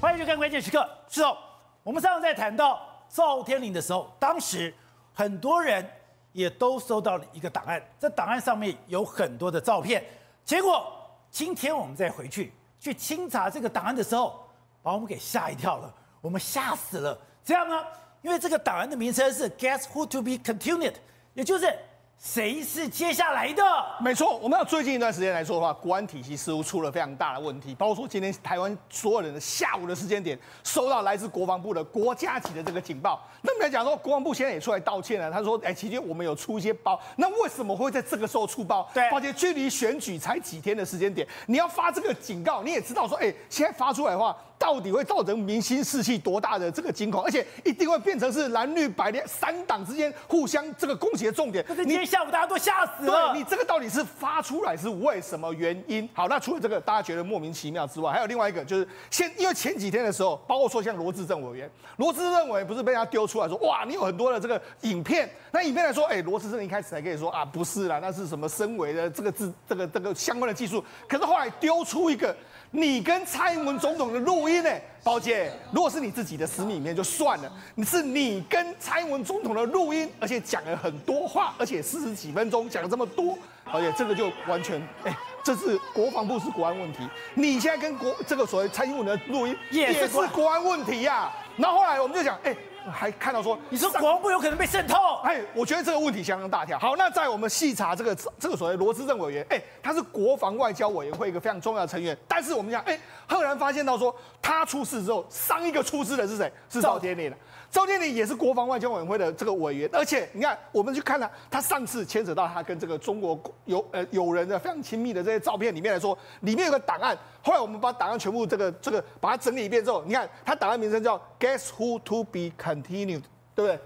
欢迎收看关键时刻。是哦，我们上次在谈到赵天麟的时候，当时很多人也都收到了一个档案，这档案上面有很多的照片。结果今天我们再回去去清查这个档案的时候，把我们给吓一跳了，我们吓死了。这样呢，因为这个档案的名称是 Guess Who to be Continued，也就是。谁是接下来的？没错，我们要最近一段时间来说的话，国安体系似乎出了非常大的问题。包括说今天台湾所有人的下午的时间点，收到来自国防部的国家级的这个警报。那么来讲说，国防部现在也出来道歉了。他说：“哎，其实我们有出一些包，那为什么会在这个时候出包？对，而且距离选举才几天的时间点，你要发这个警告，你也知道说，哎，现在发出来的话。”到底会造成民心士气多大的这个惊恐，而且一定会变成是蓝绿白的三党之间互相这个攻击的重点。今天下午大家都吓死了。对，你这个到底是发出来是为什么原因？好，那除了这个大家觉得莫名其妙之外，还有另外一个就是先，因为前几天的时候，包括说像罗志政委员，罗志政委员不是被他丢出来说，哇，你有很多的这个影片，那影片来说，哎，罗志政一开始还可以说啊，不是啦，那是什么身为的这个字，这个这个相关的技术，可是后来丢出一个。你跟蔡英文总统的录音呢？宝姐，如果是你自己的私密影片就算了，你是你跟蔡英文总统的录音，而且讲了很多话，而且四十几分钟讲了这么多，而且这个就完全，哎，这是国防部是国安问题，你现在跟国这个所谓蔡英文的录音也是国安问题呀、啊。然后后来我们就讲，哎。还看到说，你说国防部有可能被渗透？哎，我觉得这个问题相当大条。好，那在我们细查这个这个所谓罗斯政委员，哎，他是国防外交委员会一个非常重要的成员。但是我们讲，哎，赫然发现到说，他出事之后，上一个出事的是谁？是赵天麟。赵建林也是国防外交委员会的这个委员，而且你看，我们去看了他上次牵扯到他跟这个中国有呃友人的非常亲密的这些照片里面来说，里面有个档案。后来我们把档案全部这个这个把它整理一遍之后，你看他档案名称叫 Guess Who to be Continued，对不对？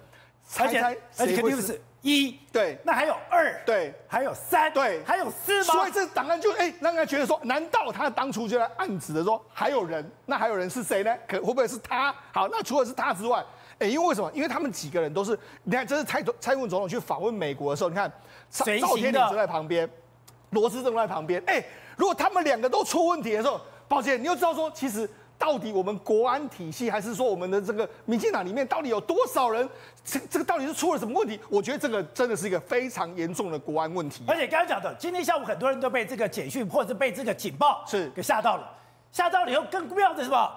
猜猜谁会是一？对，那还有二？对，还有三？对，还有四吗？所以这档案就哎让人觉得说，难道他当初就在暗指的说还有人？那还有人是谁呢？可会不会是他？好，那除了是他之外。哎，因为为什么？因为他们几个人都是，你看，这是蔡总、蔡英文总统去访问美国的时候，你看，赵天麟就在旁边，罗致政在旁边。哎，如果他们两个都出问题的时候，抱歉，你又知道说，其实到底我们国安体系，还是说我们的这个民进党里面，到底有多少人？这这个到底是出了什么问题？我觉得这个真的是一个非常严重的国安问题。而且刚刚讲的，今天下午很多人都被这个简讯或者是被这个警报是给吓到了，吓到了以后更妙的是什么？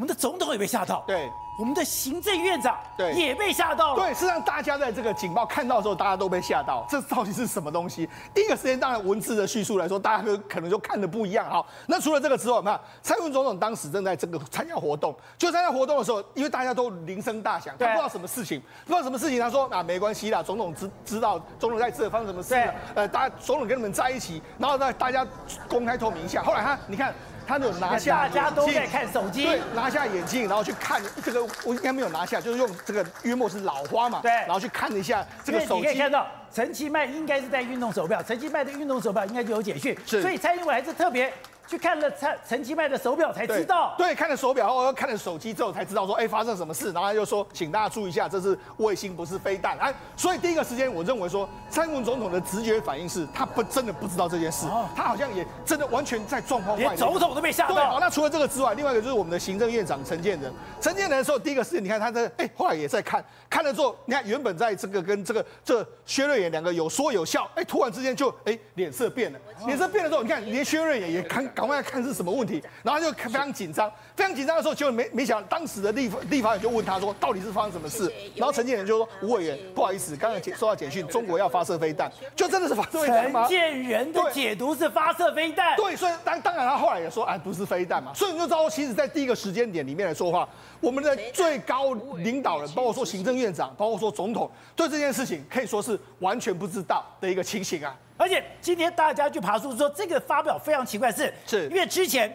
我们的总统也被吓到。对。我们的行政院长对也被吓到了。对，是让大家在这个警报看到的时候，大家都被吓到。这到底是什么东西？第一个时间，当然文字的叙述来说，大家可能就看的不一样。好，那除了这个之外，那蔡英文总统当时正在这个参加活动，就参加活动的时候，因为大家都铃声大响，他不知道什么事情，不知道什么事情。他说：“啊，没关系啦，总统知知道，总统在这发生什么事了。呃，大家总统跟你们在一起，然后呢，大家公开透明一下。后来他，你看。”他有拿下，大家都在看手机，对，拿下眼镜，然后去看这个，我应该没有拿下，就是用这个约莫是老花嘛，对，然后去看了一下这个手机。你可以看到陈其迈应该是在运动手表，陈其迈的运动手表应该就有简讯，是，所以蔡英文还是特别。去看了陈陈其迈的手表才知道，对，对，看了手表后，看了手机之后才知道说，哎，发生什么事，然后他就说，请大家注意一下，这是卫星，不是飞弹。哎，所以第一个时间，我认为说，蔡英文总统的直觉反应是他不真的不知道这件事，他好像也真的完全在状况外，连总统都被吓到。对，好，那除了这个之外，另外一个就是我们的行政院长陈建仁，陈建仁的时候，第一个时间，你看他在，哎，后来也在看，看了之后，你看原本在这个跟这个这薛瑞妍两个有说有笑，哎，突然之间就哎脸色变了，脸色变了之后，你看连薛瑞妍也看赶快看是什么问题。然后就非常紧张，非常紧张的时候，就没没想到当时的立法立法委就问他说，到底是发生什么事？然后陈建仁就说，吴委员，不好意思，刚才收到简讯，中国要发射飞弹，就真的是发射飞弹吗？陈建仁的解读是发射飞弹，对，所以当当然他后来也说，哎，不是飞弹嘛，所以你就知道，其实，在第一个时间点里面来说话，我们的最高领导人，包括说行政院长，包括说总统，对这件事情可以说是完全不知道的一个情形啊。而且今天大家去爬树说，这个发表非常奇怪是，是。因为之前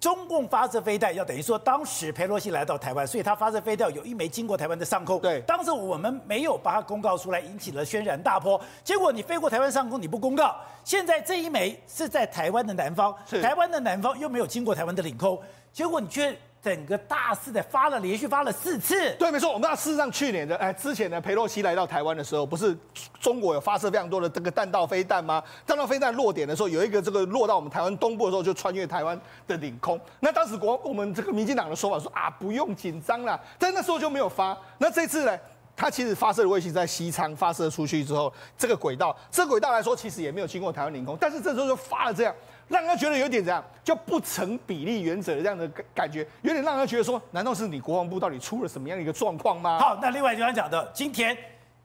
中共发射飞弹，要等于说当时佩洛西来到台湾，所以他发射飞弹有一枚经过台湾的上空。对，当时我们没有把它公告出来，引起了轩然大波。结果你飞过台湾上空，你不公告，现在这一枚是在台湾的南方，台湾的南方又没有经过台湾的领空，结果你却整个大肆的发了，连续发了四次。对，没错。我们知道，事实上去年的哎，之前呢，裴洛西来到台湾的时候，不是中国有发射非常多的这个弹道飞弹吗？弹道飞弹落点的时候，有一个这个落到我们台湾东部的时候，就穿越台湾的领空。那当时国我们这个民进党的说法说啊，不用紧张啦，但那时候就没有发。那这次呢，它其实发射的卫星在西昌发射出去之后，这个轨道，这个轨道来说，其实也没有经过台湾领空，但是这时候就发了这样。让人家觉得有点这样，叫不成比例原则的这样的感感觉，有点让人家觉得说，难道是你国防部到底出了什么样的一个状况吗？好，那另外就刚讲的，今天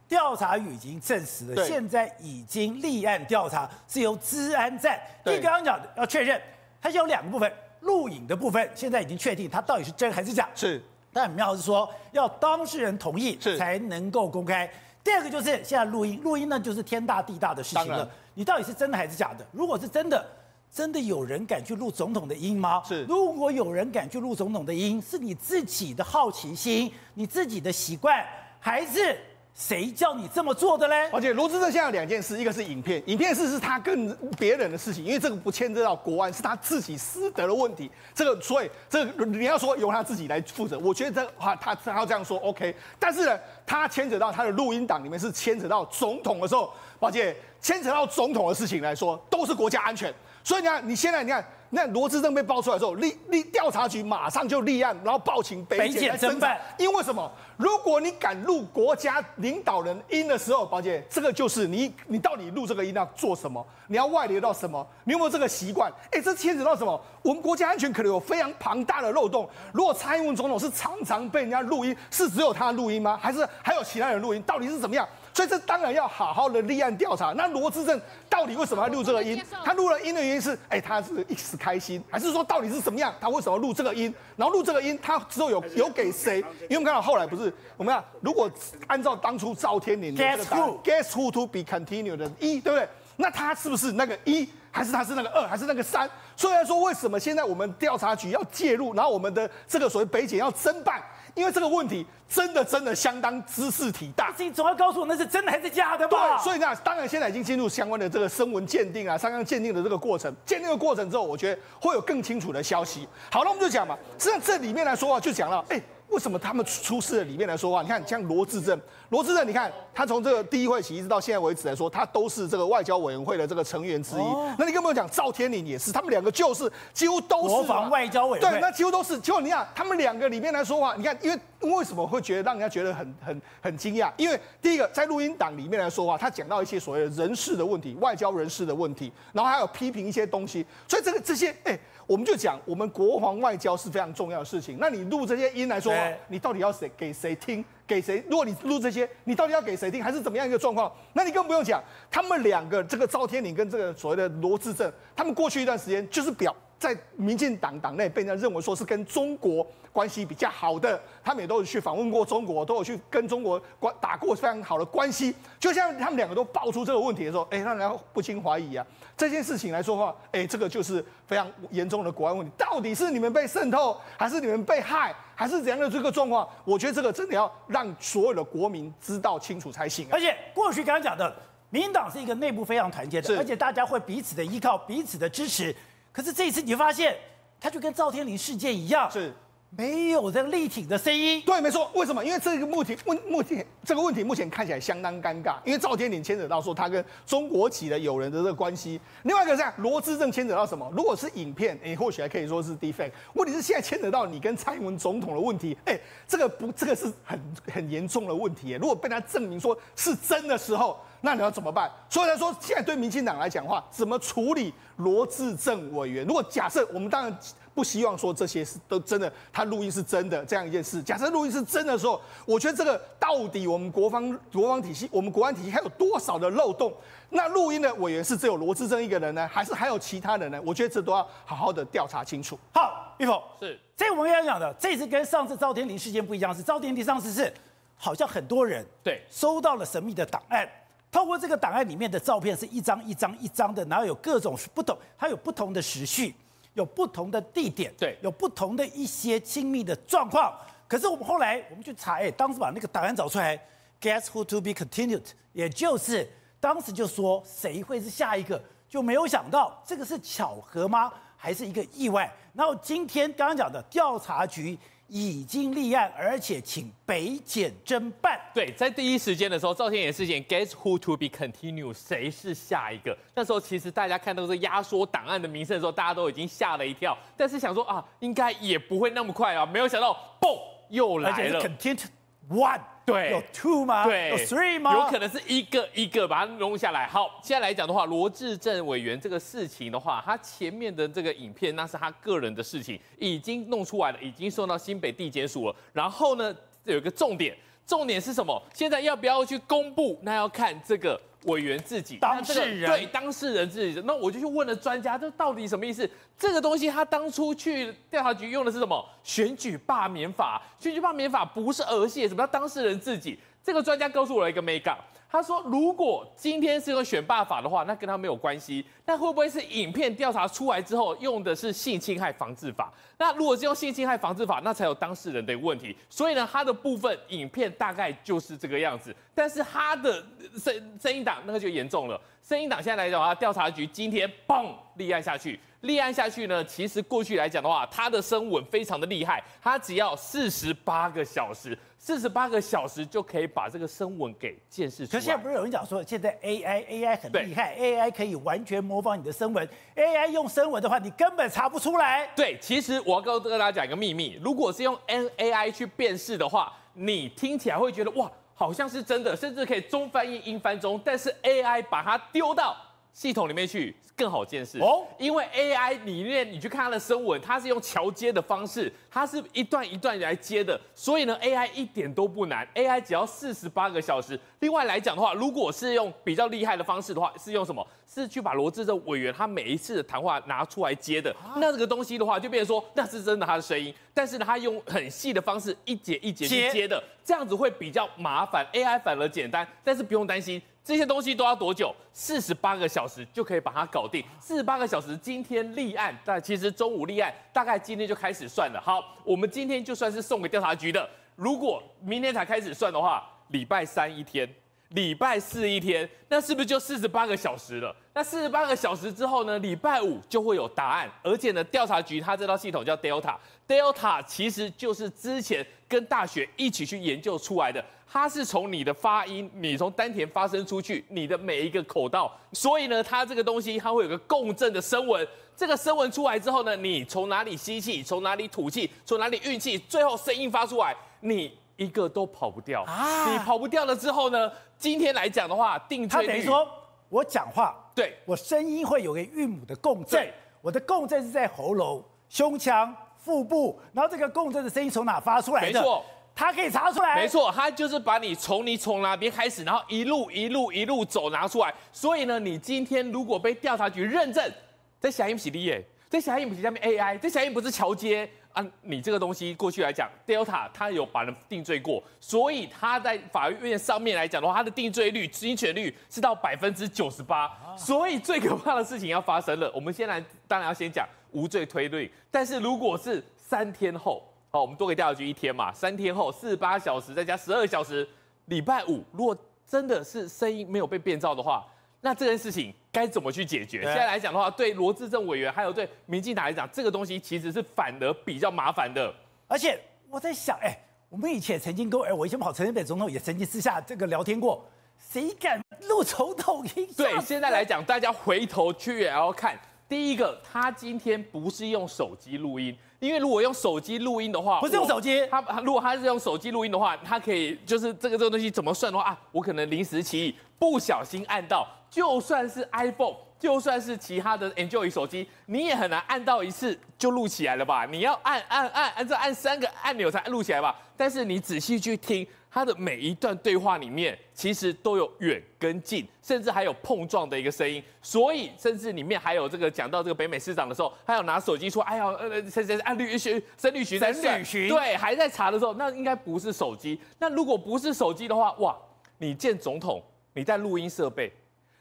调查局已经证实了，对现在已经立案调查，是由治安站。对，你刚刚讲的要确认，它是有两个部分，录影的部分现在已经确定它到底是真还是假。是，但很妙是说要当事人同意才能够公开。第二个就是现在录音，录音呢就是天大地大的事情了，你到底是真的还是假的？如果是真的。真的有人敢去录总统的音吗？是。如果有人敢去录总统的音，是你自己的好奇心，你自己的习惯，还是谁叫你这么做的嘞？而且罗志正现在有两件事，一个是影片，影片事是他跟别人的事情，因为这个不牵涉到国安，是他自己私德的问题。这个，所以这个你要说由他自己来负责，我觉得这话他他要这样说 OK。但是呢，他牵扯到他的录音档里面是牵扯到总统的时候，而且牵扯到总统的事情来说，都是国家安全。所以你看，你现在你看，那罗志正被爆出来之后，立立调查局马上就立案，然后报请北检来侦办。因为什么？如果你敢录国家领导人音的时候，宝姐，这个就是你你到底录这个音要做什么？你要外流到什么？你有没有这个习惯？哎，这牵扯到什么？我们国家安全可能有非常庞大的漏洞。如果蔡英文总统是常常被人家录音，是只有他录音吗？还是还有其他人录音？到底是怎么样？所以这当然要好好的立案调查。那罗志正到底为什么要录这个音？他录了音的原因是，哎，他是一时开心，还是说到底是什么样？他为什么要录这个音？然后录这个音，他之后有有给谁？因为我们看到后来不是我们看，如果按照当初赵天麟的这个 Guess who to be continued 的一，对不对？那他是不是那个一，还是他是那个二，还是那个三？所以来说，为什么现在我们调查局要介入，然后我们的这个所谓北检要侦办？因为这个问题真的真的相当知识体大，你总要告诉我那是真的还是假的吧？对，所以呢，当然现在已经进入相关的这个声纹鉴定啊，相关鉴定的这个过程，鉴定的过程之后，我觉得会有更清楚的消息。好了，我们就讲嘛，实际上这里面来说啊就讲了，哎。为什么他们出事的里面来说话？你看，像罗志正，罗志正，你看他从这个第一会起一直到现在为止来说，他都是这个外交委员会的这个成员之一。哦、那你跟我讲，赵天麟也是，他们两个就是几乎都是国防外交委员会。对，那几乎都是。结果你看，他们两个里面来说话，你看，因为为什么会觉得让人家觉得很很很惊讶？因为第一个在录音档里面来说话，他讲到一些所谓的人事的问题、外交人事的问题，然后还有批评一些东西，所以这个这些哎。我们就讲，我们国防外交是非常重要的事情。那你录这些音来说，你到底要谁给谁听？给谁？如果你录这些，你到底要给谁听？还是怎么样一个状况？那你更不用讲，他们两个这个赵天麟跟这个所谓的罗志正，他们过去一段时间就是表在民进党党内被人家认为说是跟中国关系比较好的，他们也都有去访问过中国，都有去跟中国关打过非常好的关系。就像他们两个都爆出这个问题的时候，哎，让人家不禁怀疑啊。这件事情来说的话，哎，这个就是非常严重的国安问题。到底是你们被渗透，还是你们被害，还是怎样的这个状况？我觉得这个真的要让所有的国民知道清楚才行啊。而且过去刚刚讲的，民进党是一个内部非常团结的，是而且大家会彼此的依靠，彼此的支持。可是这一次你就发现，他就跟赵天麟事件一样，是。没有这个力挺的声音，对，没错。为什么？因为这个问题问目前这个问题目前看起来相当尴尬，因为赵天麟牵扯到说他跟中国籍的友人的这个关系。另外一个是罗智正牵扯到什么？如果是影片，哎，或许还可以说是 defect。问题是现在牵扯到你跟蔡英文总统的问题，哎，这个不，这个是很很严重的问题。如果被他证明说是真的时候，那你要怎么办？所以来说，现在对民进党来讲的话，怎么处理罗智正委员？如果假设我们当然。不希望说这些是都真的，他录音是真的这样一件事。假设录音是真的时候，我觉得这个到底我们国防国防体系，我们国安体系还有多少的漏洞？那录音的委员是只有罗志正一个人呢，还是还有其他人呢？我觉得这都要好好的调查清楚。好，玉凤是，这我们刚刚讲的，这次跟上次赵天麟事件不一样，是赵天麟上次是好像很多人对收到了神秘的档案，透过这个档案里面的照片是一张一张一张的，然后有各种不同，它有不同的时序。有不同的地点，对，有不同的一些亲密的状况。可是我们后来我们去查，哎，当时把那个档案找出来，Guess who to be continued，也就是当时就说谁会是下一个，就没有想到这个是巧合吗？还是一个意外？然后今天刚刚讲的调查局。已经立案，而且请北检侦办。对，在第一时间的时候，赵天野事件，Guess who to be continued？谁是下一个？那时候其实大家看到这压缩档案的名声的时候，大家都已经吓了一跳。但是想说啊，应该也不会那么快啊，没有想到，嘣，又来了。Content one。对，有 two 吗？对，有 three 吗？有可能是一个一个把它弄下来。好，现在来讲的话，罗志政委员这个事情的话，他前面的这个影片那是他个人的事情，已经弄出来了，已经送到新北地检署了。然后呢，有一个重点，重点是什么？现在要不要去公布？那要看这个。委员自己，当事人、這個、对当事人自己，那我就去问了专家，这到底什么意思？这个东西他当初去调查局用的是什么？选举罢免法，选举罢免法不是儿戏，什么叫当事人自己？这个专家告诉我了一个眉角。他说：“如果今天是用选罢法的话，那跟他没有关系。那会不会是影片调查出来之后用的是性侵害防治法？那如果是用性侵害防治法，那才有当事人的问题。所以呢，他的部分影片大概就是这个样子。但是他的声声音档那个就严重了。声音党现在来讲的话，调查局今天嘣立案下去，立案下去呢，其实过去来讲的话，他的声纹非常的厉害，他只要四十八个小时。”四十八个小时就可以把这个声纹给鉴识出来。可是现在不是有人讲说，现在 AI AI 很厉害，AI 可以完全模仿你的声纹。AI 用声纹的话，你根本查不出来。对，其实我要跟跟大家讲一个秘密，如果是用 N AI 去辨识的话，你听起来会觉得哇，好像是真的，甚至可以中翻译英翻中。但是 AI 把它丢到系统里面去。更好见识哦，因为 AI 里面你去看它的声纹，它是用桥接的方式，它是一段一段来接的，所以呢，AI 一点都不难，AI 只要四十八个小时。另外来讲的话，如果是用比较厉害的方式的话，是用什么？是去把罗志的委员他每一次的谈话拿出来接的，啊、那这个东西的话，就变成说那是真的他的声音，但是呢，他用很细的方式一节一节去接的，接这样子会比较麻烦。AI 反而简单，但是不用担心。这些东西都要多久？四十八个小时就可以把它搞定。四十八个小时，今天立案，但其实中午立案，大概今天就开始算了。好，我们今天就算是送给调查局的。如果明天才开始算的话，礼拜三一天，礼拜四一天，那是不是就四十八个小时了？那四十八个小时之后呢？礼拜五就会有答案，而且呢，调查局它这套系统叫 Delta，Delta 其实就是之前跟大学一起去研究出来的，它是从你的发音，你从丹田发声出去，你的每一个口道，所以呢，它这个东西它会有个共振的声纹，这个声纹出来之后呢，你从哪里吸气，从哪里吐气，从哪里运气，最后声音发出来，你一个都跑不掉啊！你跑不掉了之后呢，今天来讲的话，定罪率，他等于说我讲话。对，我声音会有个韵母的共振，我的共振是在喉咙、胸腔、腹部，然后这个共振的声音从哪发出来的？没错，它可以查出来。没错，他就是把你从你从哪边开始，然后一路一路一路走拿出来。所以呢，你今天如果被调查局认证，这声音不是你的，这声音不是下面 AI，这声音不是桥接。啊，你这个东西过去来讲，Delta 它有把人定罪过，所以它在法院上面来讲的话，它的定罪率、知情率是到百分之九十八。所以最可怕的事情要发生了。我们先来，当然要先讲无罪推论。但是如果是三天后，好，我们多给调查局一天嘛，三天后四十八小时再加十二小时，礼拜五，如果真的是声音没有被变造的话，那这件事情。该怎么去解决？现在来讲的话，对罗志政委员还有对民进党来讲，这个东西其实是反而比较麻烦的。而且我在想，哎，我们以前曾经跟哎，我以前跑陈水扁总统也曾经私下这个聊天过，谁敢录总统音？对，现在来讲，大家回头去也要看，第一个，他今天不是用手机录音，因为如果用手机录音的话，不是用手机，他如果他是用手机录音的话，他可以就是这个这个东西怎么算的话啊，我可能临时起意不小心按到。就算是 iPhone，就算是其他的 Android 手机，你也很难按到一次就录起来了吧？你要按按按，按照按三个按钮才录起来吧？但是你仔细去听它的每一段对话里面，其实都有远跟近，甚至还有碰撞的一个声音。所以甚至里面还有这个讲到这个北美市长的时候，还有拿手机说：“哎呀，呃，谁谁按律学申律徐在申律徐对，还在查的时候，那应该不是手机。那如果不是手机的话，哇，你见总统，你带录音设备。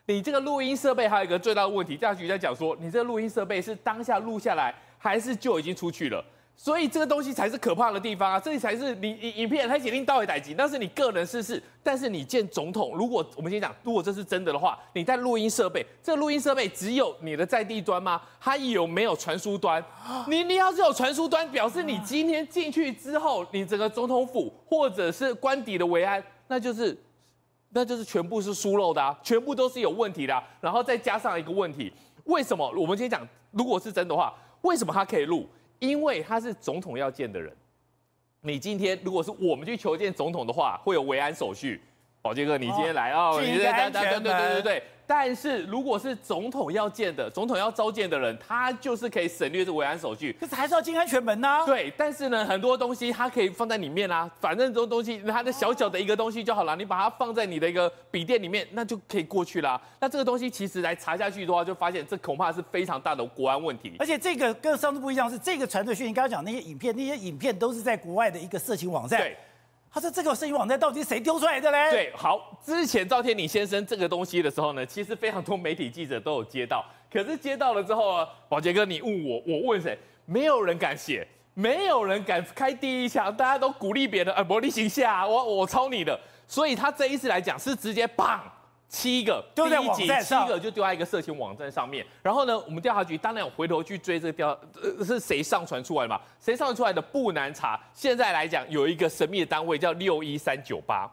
你这个录音设备还有一个最大的问题，调查局在讲说，你这个录音设备是当下录下来，还是就已经出去了？所以这个东西才是可怕的地方啊！这里才是你影影片，它决定到位代级，那是你个人私事。但是你见总统，如果我们先讲，如果这是真的的话，你在录音设备，这录音设备只有你的在地端吗？它有没有传输端？你你要是有传输端，表示你今天进去之后，你整个总统府或者是官邸的维安，那就是那就是全部是疏漏的啊，全部都是有问题的啊。然后再加上一个问题，为什么我们先讲，如果是真的话，为什么他可以录？因为他是总统要见的人，你今天如果是我们去求见总统的话，会有维安手续。宝杰哥，你今天来哦，你对对对对对对。但是如果是总统要见的，总统要召见的人，他就是可以省略这维安手续，可是还是要进安全门呐、啊。对，但是呢，很多东西它可以放在里面啊，反正这种东西，它的小小的一个东西就好了，你把它放在你的一个笔电里面，那就可以过去啦。那这个东西其实来查下去的话，就发现这恐怕是非常大的国安问题。而且这个跟上次不一样，是这个传的讯，你刚刚讲那些影片，那些影片都是在国外的一个色情网站。对。他说：“这个摄影网站到底谁丢出来的嘞？”对，好，之前赵天麟先生这个东西的时候呢，其实非常多媒体记者都有接到，可是接到了之后，宝杰哥，你问我，我问谁？没有人敢写，没有人敢开第一枪，大家都鼓励别人，呃，魔力行下，我我抄你的，所以他这一次来讲是直接棒。七个丢在网站上，七个就丢在一个色情网站上面。然后呢，我们调查局当然有回头去追这个调，呃，是谁上传出来的嘛？谁上传出来的不难查。现在来讲，有一个神秘的单位叫六一三九八。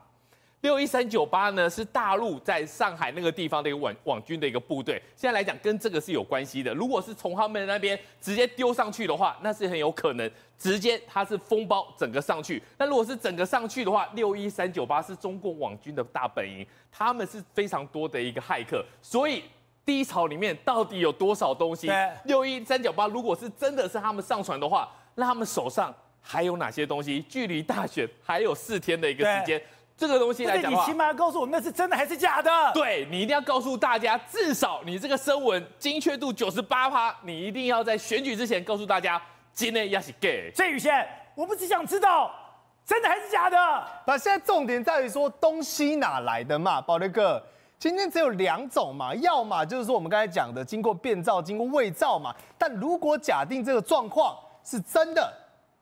六一三九八呢，是大陆在上海那个地方的一个网网军的一个部队。现在来讲，跟这个是有关系的。如果是从他们那边直接丢上去的话，那是很有可能直接它是封包整个上去。那如果是整个上去的话，六一三九八是中共网军的大本营，他们是非常多的一个骇客。所以低潮里面到底有多少东西？六一三九八如果是真的是他们上传的话，那他们手上还有哪些东西？距离大选还有四天的一个时间。这个东西来讲，你起码要告诉我们那是真的还是假的？对，你一定要告诉大家，至少你这个声纹精确度九十八趴，你一定要在选举之前告诉大家，今天要是 gay。郑宇轩，我们只想知道真的还是假的。那现在重点在于说东西哪来的嘛，宝杰哥，今天只有两种嘛，要么就是说我们刚才讲的经过变造、经过伪造嘛。但如果假定这个状况是真的，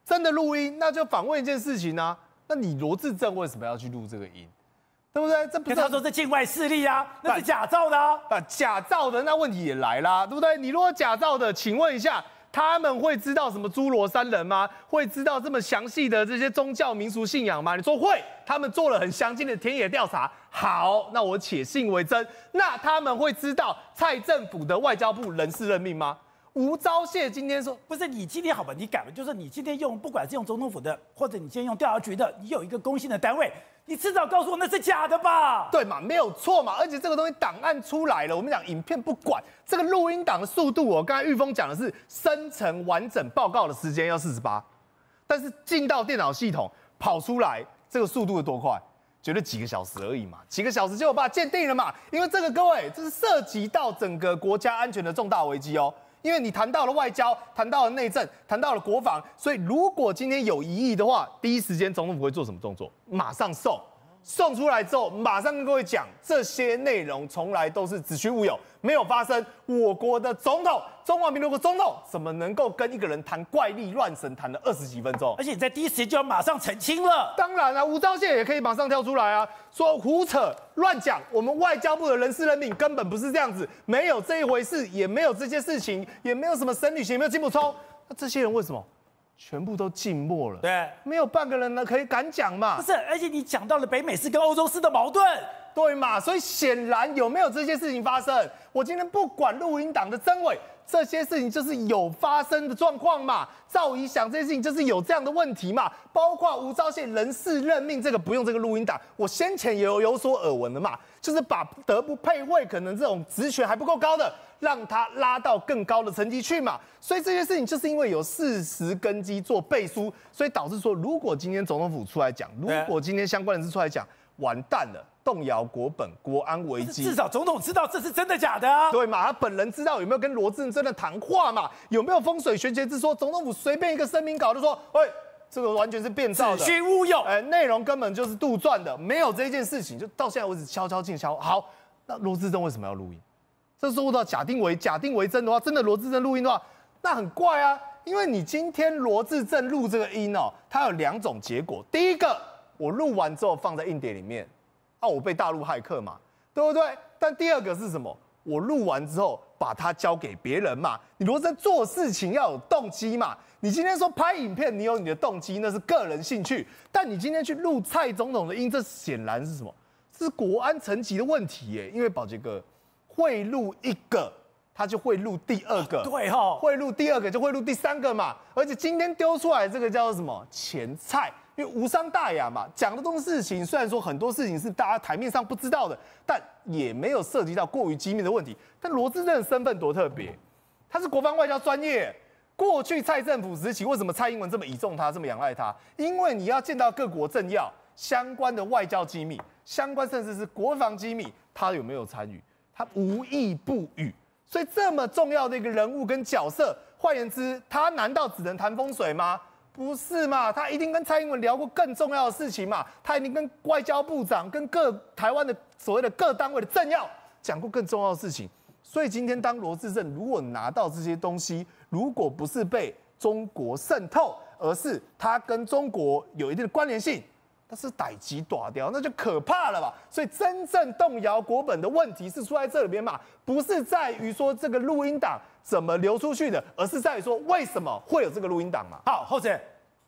真的录音，那就反问一件事情呢、啊？那你罗志正为什么要去录这个音，对不对？这不是他说是境外势力啊，那是假造的啊，啊，假造的那问题也来啦，对不对？你如果假造的，请问一下，他们会知道什么侏罗山人吗？会知道这么详细的这些宗教民俗信仰吗？你说会，他们做了很详尽的田野调查。好，那我且信为真。那他们会知道蔡政府的外交部人事任命吗？吴钊燮今天说，不是你今天好吧？你改了，就是你今天用，不管是用总统府的，或者你今天用调查局的，你有一个公信的单位，你迟早告诉我那是假的吧？对嘛，没有错嘛。而且这个东西档案出来了，我们讲影片不管这个录音档的速度，我刚才玉峰讲的是生成完整报告的时间要四十八，但是进到电脑系统跑出来这个速度有多快？觉得几个小时而已嘛，几个小时就把它鉴定了嘛。因为这个各位，这是涉及到整个国家安全的重大危机哦。因为你谈到了外交，谈到了内政，谈到了国防，所以如果今天有疑义的话，第一时间总统府会做什么动作？马上送。送出来之后，马上跟各位讲，这些内容从来都是子虚乌有，没有发生。我国的总统，中华民国的总统，怎么能够跟一个人谈怪力乱神，谈了二十几分钟？而且你在第一时间就要马上澄清了。当然啊，吴钊燮也可以马上跳出来啊，说胡扯乱讲，我们外交部的人事任命根本不是这样子，没有这一回事，也没有这些事情，也没有什么神女行，也没有金溥聪。那这些人为什么？全部都静默了，对，没有半个人呢可以敢讲嘛。不是，而且你讲到了北美式跟欧洲式的矛盾，对嘛？所以显然有没有这些事情发生？我今天不管录音档的真伪，这些事情就是有发生的状况嘛。赵怡想，这些事情就是有这样的问题嘛。包括吴钊燮人事任命这个不用这个录音档，我先前也有有所耳闻的嘛，就是把德不配位，可能这种职权还不够高的。让他拉到更高的层级去嘛，所以这些事情就是因为有事实根基做背书，所以导致说，如果今天总统府出来讲，如果今天相关人士出来讲，完蛋了，动摇国本，国安危机。至少总统知道这是真的假的啊？对嘛？他本人知道有没有跟罗志珍的谈话嘛？有没有风水玄学之说？总统府随便一个声明稿就说，喂，这个完全是变造的，子虚乌有，哎，内容根本就是杜撰的，没有这件事情，就到现在为止悄悄进悄。好，那罗智正为什么要录音？这受到假定为假定为真的话，真的罗志正录音的话，那很怪啊！因为你今天罗志正录这个音哦，它有两种结果。第一个，我录完之后放在硬碟里面，啊，我被大陆骇客嘛，对不对？但第二个是什么？我录完之后把它交给别人嘛。你罗志正做事情要有动机嘛。你今天说拍影片，你有你的动机，那是个人兴趣。但你今天去录蔡总统的音，这显然是什么？是国安层级的问题耶。因为宝杰哥会录一个。他就会录第二个，对哈，会录第二个就会录第三个嘛。而且今天丢出来这个叫做什么前菜，因为无伤大雅嘛。讲的东西事情，虽然说很多事情是大家台面上不知道的，但也没有涉及到过于机密的问题。但罗志正的身份多特别，他是国防外交专业。过去蔡政府时期，为什么蔡英文这么倚重他，这么仰赖他？因为你要见到各国政要相关的外交机密，相关甚至是国防机密，他有没有参与？他无一不语。所以这么重要的一个人物跟角色，换言之，他难道只能谈风水吗？不是嘛？他一定跟蔡英文聊过更重要的事情嘛？他一定跟外交部长、跟各台湾的所谓的各单位的政要讲过更重要的事情。所以今天当罗志正如果拿到这些东西，如果不是被中国渗透，而是他跟中国有一定的关联性。那是逮鸡打掉，那就可怕了吧？所以真正动摇国本的问题是出在这里边嘛？不是在于说这个录音档怎么流出去的，而是在于说为什么会有这个录音档嘛？好，后者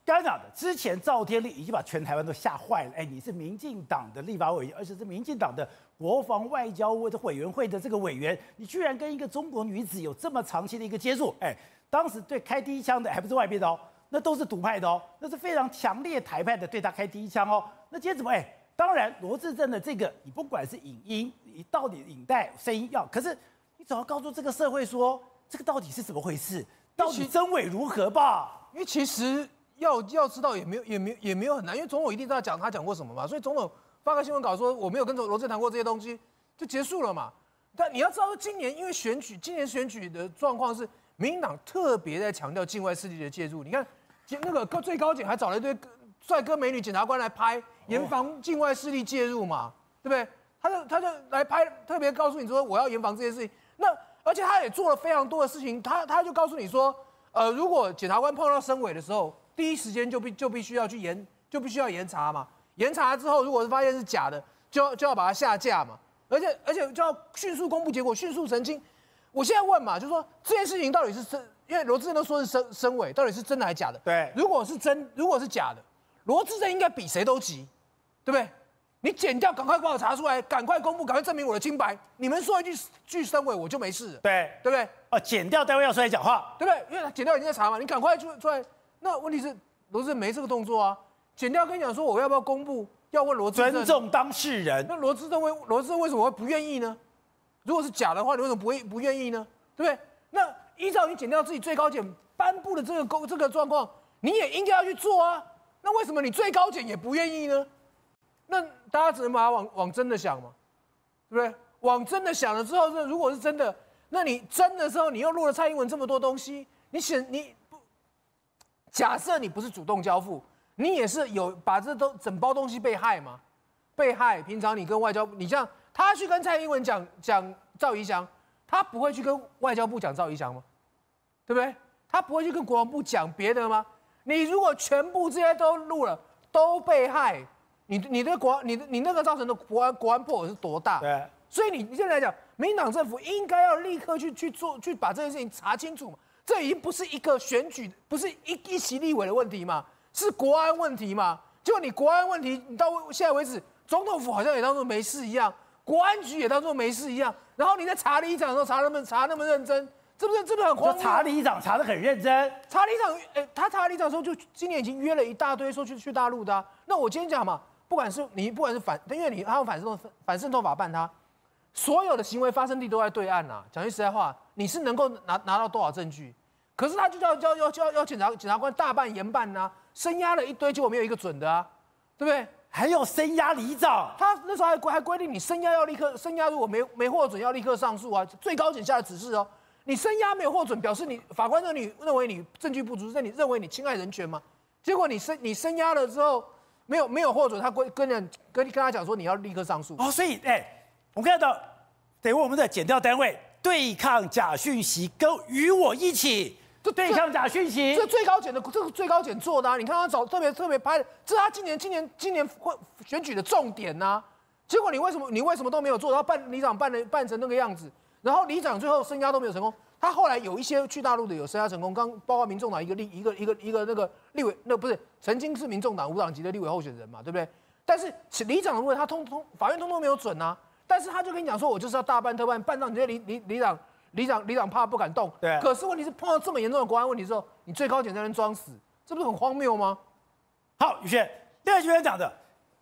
刚刚讲的，之前赵天麟已经把全台湾都吓坏了。哎，你是民进党的立法委员，而且是民进党的国防外交委的委员会的这个委员，你居然跟一个中国女子有这么长期的一个接触？哎，当时对开第一枪的还不是外边的哦。那都是独派的哦，那是非常强烈台派的，对他开第一枪哦。那今天怎么？哎，当然罗志正的这个，你不管是影音，你到底影带声音要，可是你总要告诉这个社会说，这个到底是怎么回事，到底真伪如何吧？因为其实要要知道也没有也没有也没有很难，因为总统一定都要讲他讲过什么嘛，所以总统发个新闻稿说我没有跟罗智正谈过这些东西，就结束了嘛。但你要知道，今年因为选举，今年选举的状况是民进党特别在强调境外势力的介入，你看。那个高最高检还找了一堆帅哥美女检察官来拍，严防境外势力介入嘛，对不对？他就他就来拍，特别告诉你说我要严防这件事情。那而且他也做了非常多的事情，他他就告诉你说，呃，如果检察官碰到声伪的时候，第一时间就必就必须要去严，就必须要严查嘛。严查之后，如果是发现是假的，就要就要把它下架嘛。而且而且就要迅速公布结果，迅速澄清。我现在问嘛，就是说这件事情到底是真？因为罗志正都说是声声伪，到底是真的还是假的？对，如果是真，如果是假的，罗志正应该比谁都急，对不对？你剪掉，赶快帮我查出来，赶快公布，赶快证明我的清白。你们说一句句声伪，我就没事了，对，对不对？哦，剪掉单位要出来讲话，对不对？因为他剪掉已经在查嘛，你赶快出出来。那问题是罗志正没这个动作啊，剪掉跟你讲说我要不要公布，要问罗志正，尊重当事人。那罗志正为罗志正为什么会不愿意呢？如果是假的话，你为什么不会不愿意呢？对不对？那。依照你检调自己最高检颁布的这个公这个状况，你也应该要去做啊。那为什么你最高检也不愿意呢？那大家只能把它往往真的想嘛，对不对？往真的想了之后，这如果是真的，那你真的时候，你又录了蔡英文这么多东西，你选你不？假设你不是主动交付，你也是有把这都整包东西被害吗？被害。平常你跟外交，你像他去跟蔡英文讲讲赵怡翔，他不会去跟外交部讲赵怡翔吗？对不对？他不会去跟国防部讲别的吗？你如果全部这些都录了，都被害，你你的国，你的你那个造成的国安国安破口是多大？对。所以你你现在来讲，民进党政府应该要立刻去去做，去把这件事情查清楚嘛。这已经不是一个选举，不是一一席立委的问题嘛，是国安问题嘛。就你国安问题，你到现在为止，总统府好像也当做没事一样，国安局也当做没事一样，然后你在查里长的时候查那么查那么认真。是不是？是不是很慌？查理长查得很认真。查理长，哎，他查理长的时候，就今年已经约了一大堆说去去大陆的啊。那我今天讲嘛，不管是你，不管是反，因为你他用反渗透反渗透法办他，所有的行为发生地都在对岸呐。讲句实在话，你是能够拿拿到多少证据？可是他就叫叫要叫要检察检察官大办严办呐，声押了一堆，结果没有一个准的啊，对不对？还有声押里长，他那时候还规还规定你声押要立刻声押，如果没没获准要立刻上诉啊，最高检下的指示哦。你声押没有获准，表示你法官认你认为你证据不足，是你认为你侵害人权吗？结果你声你声押了之后，没有没有获准，他跟跟人跟跟他讲说你要立刻上诉。哦，所以哎，我们看到，得问我们的检调单位对抗假讯息，跟与我一起这对抗假讯息，这最高检的这个最高检做的啊！你看他找特别特别拍的，这是他今年今年今年会选举的重点呐、啊。结果你为什么你为什么都没有做？然后办里长办的办成那个样子，然后里长最后声押都没有成功。他后来有一些去大陆的有声押成功，刚包括民众党一个立一个一个一个那个立委，那、不是曾经是民众党无党籍的立委候选人嘛，对不对？但是里长的问他通通法院通通没有准啊。但是他就跟你讲说，我就是要大办特办，办到你这里里里长里长里长怕不敢动。对。可是问题是碰到这么严重的国安问题之后，你最高检在那装死，这不是很荒谬吗？好，宇轩，第二句话讲的，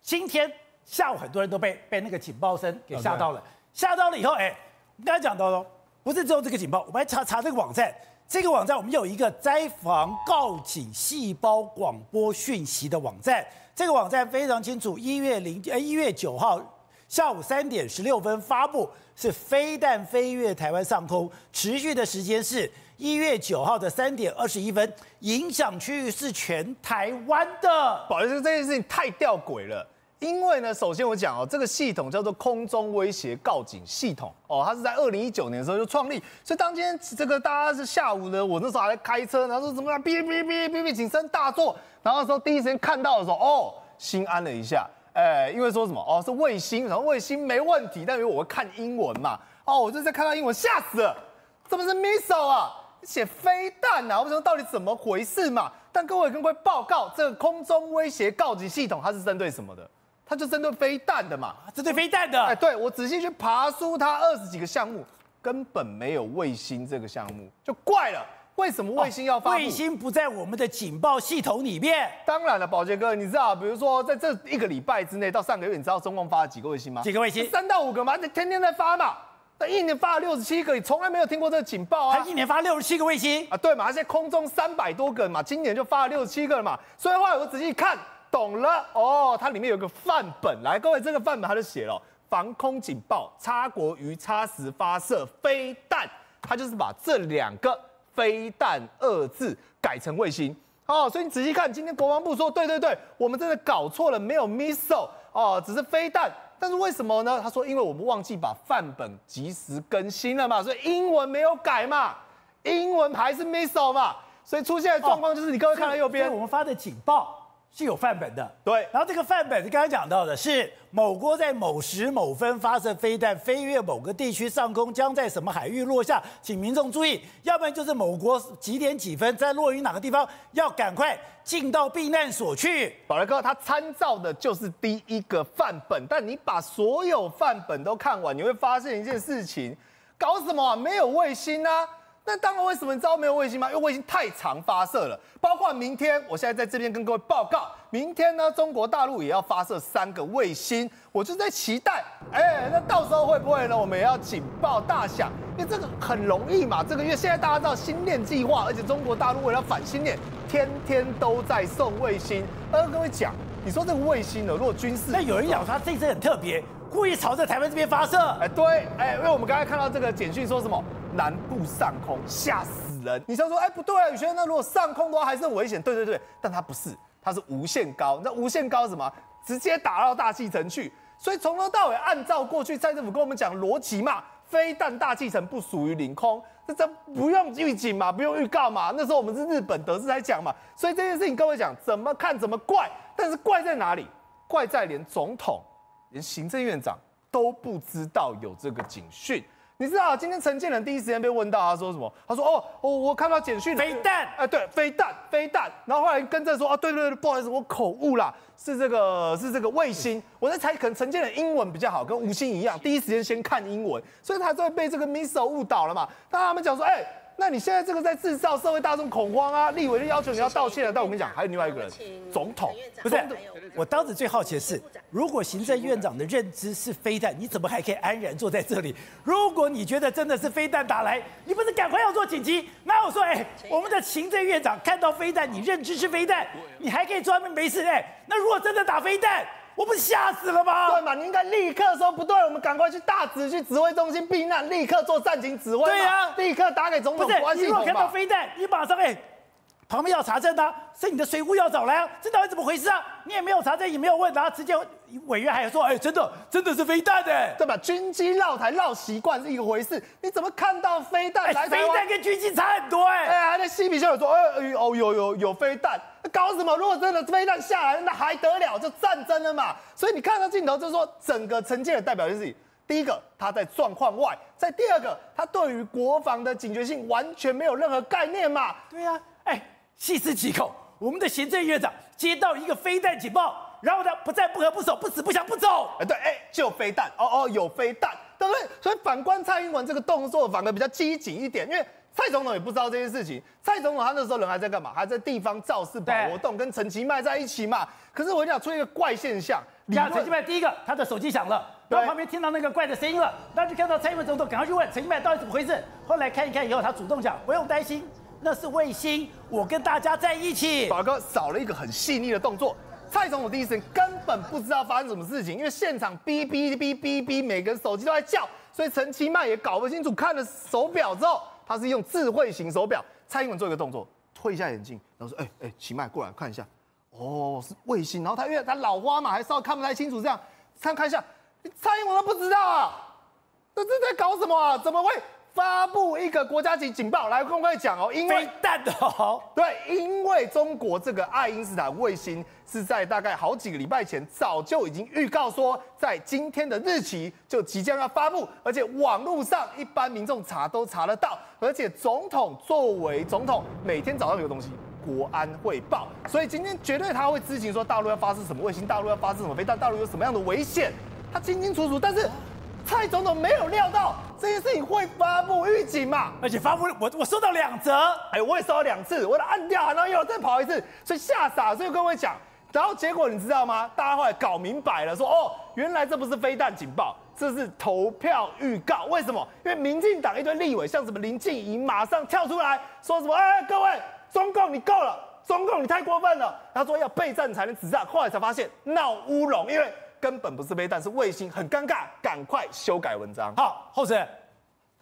今天下午很多人都被被那个警报声给吓到了，吓到了以后，哎，刚才讲到了，不是只有这个警报，我们来查查这个网站，这个网站我们有一个灾防告警细胞广播讯息的网站，这个网站非常清楚，一月零呃一月九号。下午三点十六分发布，是飞弹飞越台湾上空，持续的时间是一月九号的三点二十一分，影响区域是全台湾的。不好意思，这件事情太吊诡了，因为呢，首先我讲哦，这个系统叫做空中威胁告警系统哦，它是在二零一九年的时候就创立，所以当今天这个大家是下午呢，我那时候还在开车，然后说什么哔哔哔哔哔警声大作，然后那时候第一时间看到的时候，哦，心安了一下。哎，因为说什么哦，是卫星，然后卫星没问题，但因为我会看英文嘛，哦，我就在看到英文，吓死了，怎么是 missile 啊？写飞弹啊？我说到底怎么回事嘛？但各位跟各位报告，这个空中威胁告警系统它是针对什么的？它就针对飞弹的嘛，针对飞弹的。哎，对，我仔细去爬梳它二十几个项目，根本没有卫星这个项目，就怪了。为什么卫星要发布？卫星不在我们的警报系统里面。当然了，宝杰哥，你知道，比如说在这一个礼拜之内到上个月，你知道中共发了几个卫星吗？几个卫星？三到五个嘛，天天在发嘛。那一年发了六十七个，你从来没有听过这个警报啊？他一年发六十七个卫星啊？对嘛？而且空中三百多个嘛，今年就发了六十七个了嘛。所以后来我仔细看，懂了哦，它里面有个范本，来，各位这个范本它就写了防空警报，插国于插时发射飞弹，它就是把这两个。飞弹二字改成卫星哦，所以你仔细看，今天国防部说，对对对，我们真的搞错了，没有 missile 哦，只是飞弹。但是为什么呢？他说，因为我们忘记把范本及时更新了嘛，所以英文没有改嘛，英文还是 missile 嘛，所以出现的状况就是你各位看到右边，我们发的警报。是有范本的，对。然后这个范本是刚才讲到的，是某国在某时某分发射飞弹飞越某个地区上空，将在什么海域落下，请民众注意。要不然就是某国几点几分在落于哪个地方，要赶快进到避难所去。宝来哥，他参照的就是第一个范本，但你把所有范本都看完，你会发现一件事情，搞什么啊？没有卫星啊！那当然，为什么你知道没有卫星吗？因为卫星太常发射了，包括明天，我现在在这边跟各位报告，明天呢，中国大陆也要发射三个卫星，我就在期待，哎，那到时候会不会呢？我们也要警报大响，因为这个很容易嘛。这个月现在大家知道星链计划，而且中国大陆为了反星链，天天都在送卫星。呃，跟各位讲，你说这个卫星呢，如果军事，那有人讲他这次很特别，故意朝着台湾这边发射。哎，对，哎，因为我们刚才看到这个简讯说什么？南部上空吓死人！你想说，哎、不对啊，宇轩，那如果上空的话还是很危险。对对对，但它不是，它是无限高。那无限高是什么？直接打到大气层去。所以从头到尾，按照过去蔡政府跟我们讲逻辑嘛，飞弹大气层不属于领空，这这不用预警嘛，不用预告嘛。那时候我们是日本德智在讲嘛，所以这件事情各位讲怎么看怎么怪，但是怪在哪里？怪在连总统、连行政院长都不知道有这个警讯。你知道今天陈建仁第一时间被问到，他说什么？他说：“哦，我我看到简讯，飞弹，哎、呃，对，飞弹，飞弹。”然后后来跟着说：“啊，对对对，不好意思，我口误啦，是这个是这个卫星。”我在猜，可能陈建仁英文比较好，跟吴昕一样，第一时间先看英文，所以他就会被这个 missile 误导了嘛。但他们讲说：“哎。”那你现在这个在制造社会大众恐慌啊！立委就要求你要道歉了，但我跟你讲，还有另外一个人，总统不是？我当时最好奇的是，如果行政院长的认知是飞弹，你怎么还可以安然坐在这里？如果你觉得真的是飞弹打来，你不是赶快要做紧急？那我说，哎，我们的行政院长看到飞弹，你认知是飞弹，你还可以专门没事哎。那如果真的打飞弹？我不是吓死了吗？对嘛？你应该立刻说不对，我们赶快去大直去指挥中心避难，立刻做战情指挥。对呀、啊，立刻打给总统。关系，你如果看到飞弹，你马上哎，旁边要查证啊，是你的水户要找来啊，这到底怎么回事啊？你也没有查证，也没有问，然后直接委员还有说，哎，真的真的是飞弹的，对吧？军机绕台绕习惯是一个回事，你怎么看到飞弹来？飞弹跟军机差很多哎。哎呀，那嬉皮笑脸说，哎哦有有有飞弹，搞什么？如果真的飞弹下来，那还得了？就战争了嘛。所以你看到镜头，就是说整个陈建仁代表就是第一个，他在状况外；在第二个，他对于国防的警觉性完全没有任何概念嘛。对呀、啊，哎。细思极恐，我们的行政院长接到一个飞弹警报，然后呢，不战不和不守，不死不降不走。哎，对，哎，就飞弹，哦哦，有飞弹，对不对？所以反观蔡英文这个动作反而比较积极一点，因为蔡总统也不知道这件事情。蔡总统他那时候人还在干嘛？还在地方造势跑活动，跟陈其迈在一起嘛。可是我跟你讲，出一个怪现象。你看陈其迈第一个，他的手机响了，然后旁边听到那个怪的声音了，那就看到蔡英文总统赶快去问陈其迈到底怎么回事。后来看一看以后，他主动讲，不用担心。那是卫星，我跟大家在一起。宝哥少了一个很细腻的动作，蔡总统第一时间根本不知道发生什么事情，因为现场哔哔哔哔哔，每个人手机都在叫，所以陈其迈也搞不清楚。看了手表之后，他是用智慧型手表。蔡英文做一个动作，推一下眼镜，然后说：“哎哎，其迈过来看一下，哦，是卫星。”然后他因为他老花嘛，还稍微看不太清楚，这样看看一下，蔡英文都不知道啊，这这在搞什么啊？怎么会？发布一个国家级警报，来，公开讲哦，因为飞弹的哦，对，因为中国这个爱因斯坦卫星是在大概好几个礼拜前，早就已经预告说，在今天的日期就即将要发布，而且网络上一般民众查都查得到，而且总统作为总统，每天早上有个东西，国安会报，所以今天绝对他会知情说大陆要发射什么卫星，大陆要发射什么飞弹，大陆有什么样的危险，他清清楚楚，但是。蔡总统没有料到这件事情会发布预警嘛，而且发布我我收到两则，哎，我也收到两次，我都按掉，然后又再跑一次，所以吓傻，所以跟我讲，然后结果你知道吗？大家后来搞明白了，说哦，原来这不是飞弹警报，这是投票预告。为什么？因为民进党一堆立委，像什么林静怡，马上跳出来说什么，哎，各位，中共你够了，中共你太过分了，他说要备战才能止战，后来才发现闹乌龙，因为。根本不是飞弹，是卫星，很尴尬，赶快修改文章。好，后生，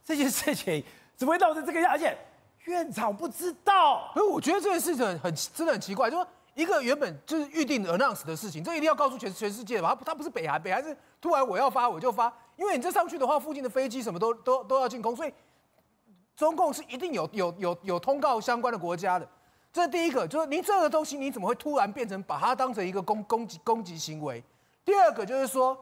这件事情怎么会闹成这个样？而且院长不知道，所以我觉得这件事情很，很真的很奇怪，就说一个原本就是预定 announce 的事情，这一定要告诉全全世界吧？他他不是北韩，北韩是突然我要发我就发，因为你这上去的话，附近的飞机什么都 都都要进空，所以中共是一定有有有有通告相关的国家的。这是第一个，就是您这个东西你怎么会突然变成把它当成一个攻攻击攻击行为？第二个就是说，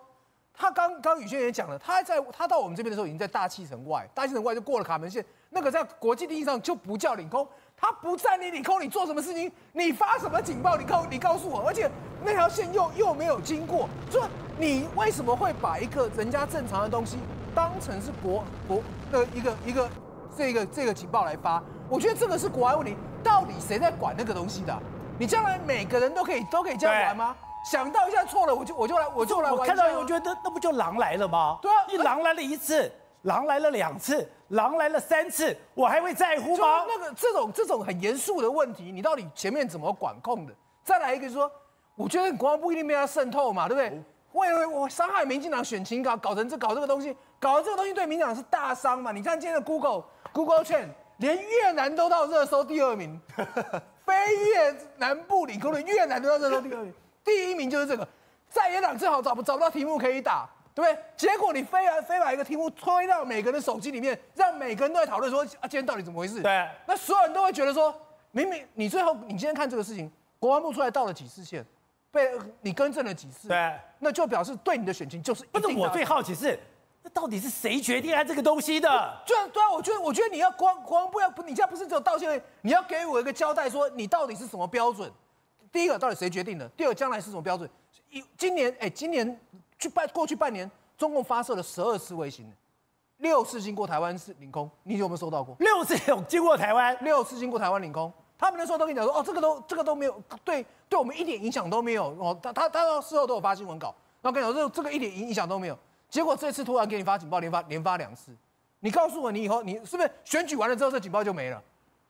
他刚刚宇轩也讲了，他在他到我们这边的时候，已经在大气层外，大气层外就过了卡门线，那个在国际定义上就不叫领空，他不在你领空，你做什么事情？你发什么警报？你告你告诉我，而且那条线又又没有经过，说你为什么会把一个人家正常的东西当成是国国的一个一个这个这个警报来发？我觉得这个是国外问题，到底谁在管那个东西的？你将来每个人都可以都可以这样玩吗？想到一下错了，我就我就来我就来玩。我看到我觉得那，不就狼来了吗？对啊，你狼来了一次，狼来了两次，狼来了三次，我还会在乎吗？那个这种这种很严肃的问题，你到底前面怎么管控的？再来一个说，我觉得国防部一定被他渗透嘛，对不对？为了我伤害民进党选情搞搞成这搞这个东西，搞这个东西对民进党是大伤嘛？你看今天的 Google Google Trend 连越南都到热搜第二名，非越南部领空的越南都到热搜第二名。第一名就是这个，在野党正好找不找不到题目可以打，对不对？结果你非要非把一个题目推到每个人的手机里面，让每个人都在讨论说啊，今天到底怎么回事？对，那所有人都会觉得说，明明你最后你今天看这个事情，国防部出来道了几次歉，被你更正了几次，对，那就表示对你的选情就是。不是我最好奇是，那到底是谁决定按这个东西的？对啊，对啊，我觉得我觉得你要国国防部要不，你现在不是只有道歉，你要给我一个交代，说你到底是什么标准？第一个到底谁决定的？第二，将来是什么标准？一今年哎，今年去半过去半年，中共发射了十二次卫星，六次经过台湾是领空，你有没有收到过？六次有经过台湾，六次经过台湾领空，他们那时候都跟你讲说，哦，这个都这个都没有，对，对我们一点影响都没有哦。他他他到事后都有发新闻稿，然后跟你讲这这个一点影影响都没有。结果这次突然给你发警报，连发连发两次，你告诉我，你以后你是不是选举完了之后这警报就没了？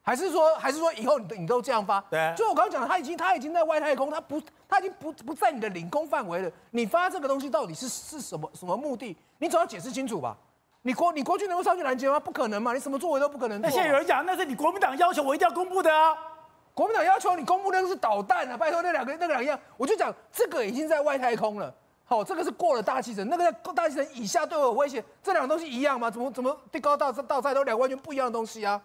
还是说，还是说以后你你都这样发？对。就我刚刚讲的，他已经他已经在外太空，他不他已经不不在你的领空范围了。你发这个东西到底是是什么什么目的？你总要解释清楚吧？你国你国军能够上去拦截吗？不可能嘛！你什么作为都不可能。那现在有人讲，那是你国民党要求我一定要公布的啊。国民党要求你公布那个是导弹啊，拜托那两个那个两样，我就讲这个已经在外太空了。好，这个是过了大气层，那个在大气层以下对我有威胁，这两个东西一样吗？怎么怎么地高到到在都两个完全不一样的东西啊？